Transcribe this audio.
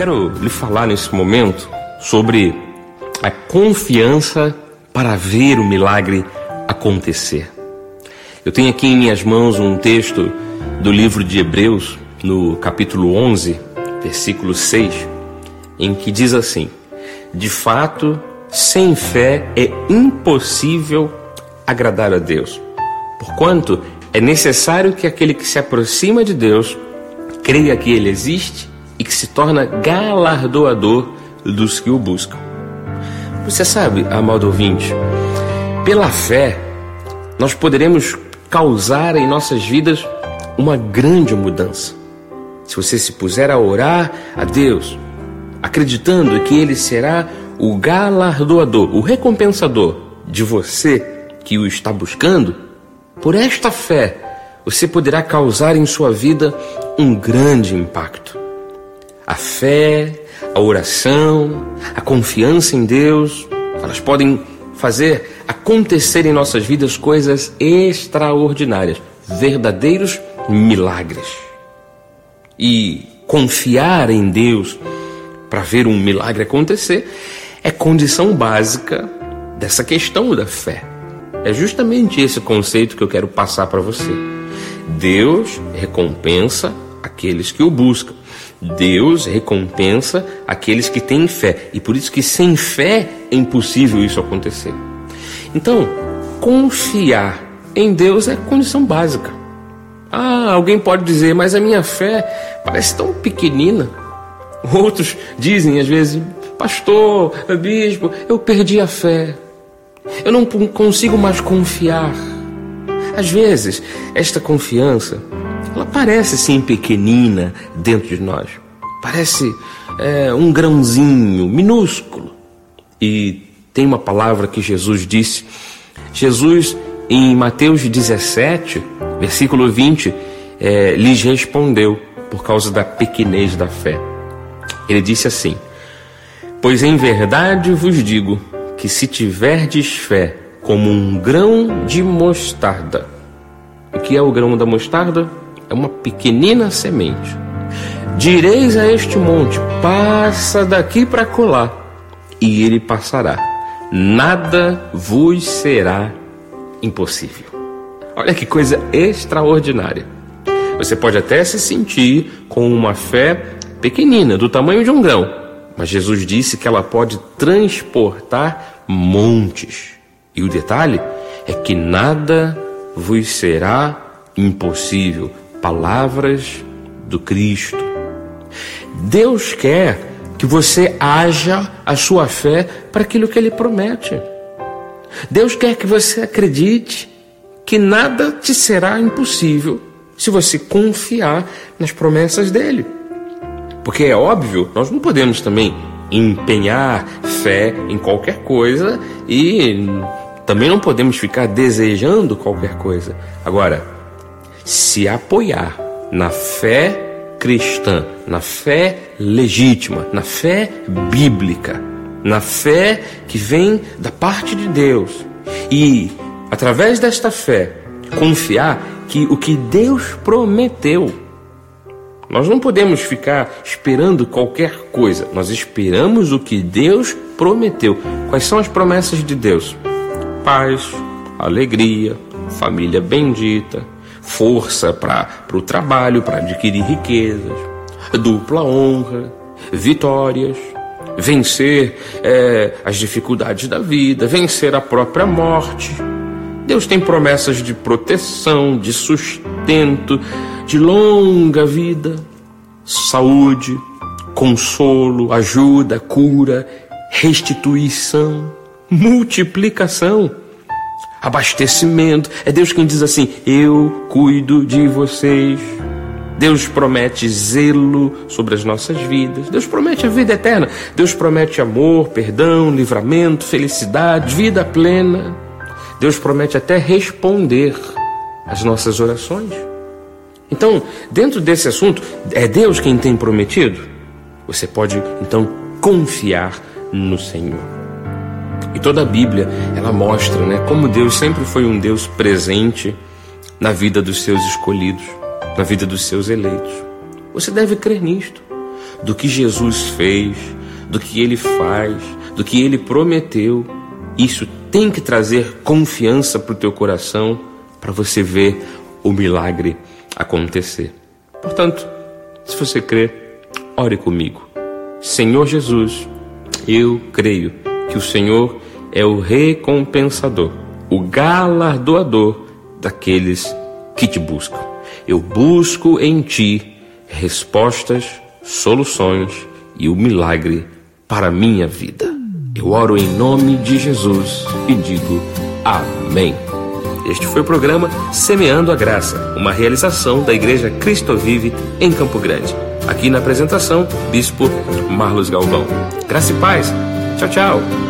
quero lhe falar nesse momento sobre a confiança para ver o milagre acontecer. Eu tenho aqui em minhas mãos um texto do livro de Hebreus, no capítulo 11, versículo 6, em que diz assim: De fato, sem fé é impossível agradar a Deus, porquanto é necessário que aquele que se aproxima de Deus creia que ele existe e que se torna galardoador dos que o buscam. Você sabe, amado ouvinte, pela fé, nós poderemos causar em nossas vidas uma grande mudança. Se você se puser a orar a Deus, acreditando que Ele será o galardoador, o recompensador de você que o está buscando, por esta fé, você poderá causar em sua vida um grande impacto a fé, a oração, a confiança em Deus, elas podem fazer acontecer em nossas vidas coisas extraordinárias, verdadeiros milagres. E confiar em Deus para ver um milagre acontecer é condição básica dessa questão da fé. É justamente esse conceito que eu quero passar para você. Deus recompensa aqueles que o buscam. Deus recompensa aqueles que têm fé. E por isso que sem fé é impossível isso acontecer. Então, confiar em Deus é condição básica. Ah, alguém pode dizer, mas a minha fé parece tão pequenina. Outros dizem às vezes, pastor, bispo, eu perdi a fé. Eu não consigo mais confiar. Às vezes, esta confiança ela parece sim pequenina dentro de nós. Parece é, um grãozinho minúsculo. E tem uma palavra que Jesus disse. Jesus, em Mateus 17, versículo 20, é, lhes respondeu por causa da pequenez da fé. Ele disse assim: Pois em verdade vos digo que se tiverdes fé como um grão de mostarda. O que é o grão da mostarda? É uma pequenina semente. Direis a este monte: passa daqui para colar, e ele passará. Nada vos será impossível. Olha que coisa extraordinária. Você pode até se sentir com uma fé pequenina, do tamanho de um grão, mas Jesus disse que ela pode transportar montes. E o detalhe é que nada vos será impossível palavras do Cristo. Deus quer que você haja a sua fé para aquilo que Ele promete. Deus quer que você acredite que nada te será impossível se você confiar nas promessas dele. Porque é óbvio, nós não podemos também empenhar fé em qualquer coisa e também não podemos ficar desejando qualquer coisa. Agora, se apoiar na fé cristã, na fé legítima, na fé bíblica, na fé que vem da parte de Deus e, através desta fé, confiar que o que Deus prometeu, nós não podemos ficar esperando qualquer coisa, nós esperamos o que Deus prometeu. Quais são as promessas de Deus? Paz, alegria, família bendita, força para o trabalho, para adquirir riquezas, dupla honra, vitórias, vencer é, as dificuldades da vida, vencer a própria morte. Deus tem promessas de proteção, de sustento, de longa vida, saúde, consolo, ajuda, cura, restituição, multiplicação abastecimento. É Deus quem diz assim: Eu cuido de vocês. Deus promete zelo sobre as nossas vidas. Deus promete a vida eterna. Deus promete amor, perdão, livramento, felicidade, vida plena. Deus promete até responder às nossas orações. Então, dentro desse assunto, é Deus quem tem prometido? Você pode então confiar no Senhor. E toda a Bíblia, ela mostra, né, como Deus sempre foi um Deus presente na vida dos seus escolhidos, na vida dos seus eleitos. Você deve crer nisto. do que Jesus fez, do que ele faz, do que ele prometeu. Isso tem que trazer confiança para o teu coração para você ver o milagre acontecer. Portanto, se você crê, ore comigo. Senhor Jesus, eu creio que o Senhor é o recompensador, o galardoador daqueles que te buscam. Eu busco em ti respostas, soluções e o milagre para a minha vida. Eu oro em nome de Jesus e digo amém. Este foi o programa Semeando a Graça, uma realização da Igreja Cristo Vive em Campo Grande. Aqui na apresentação, Bispo Marlos Galvão. Graça e paz. Tchau, tchau.